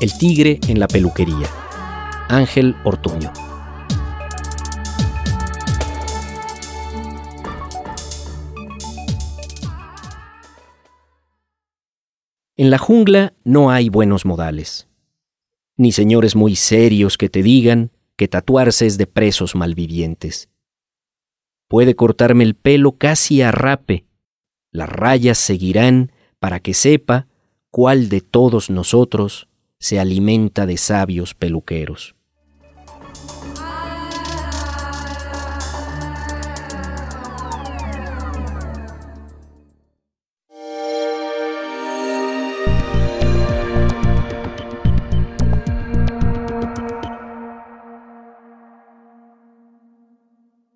El tigre en la peluquería. Ángel Ortuño. En la jungla no hay buenos modales, ni señores muy serios que te digan que tatuarse es de presos malvivientes. Puede cortarme el pelo casi a rape, las rayas seguirán para que sepa cuál de todos nosotros se alimenta de sabios peluqueros.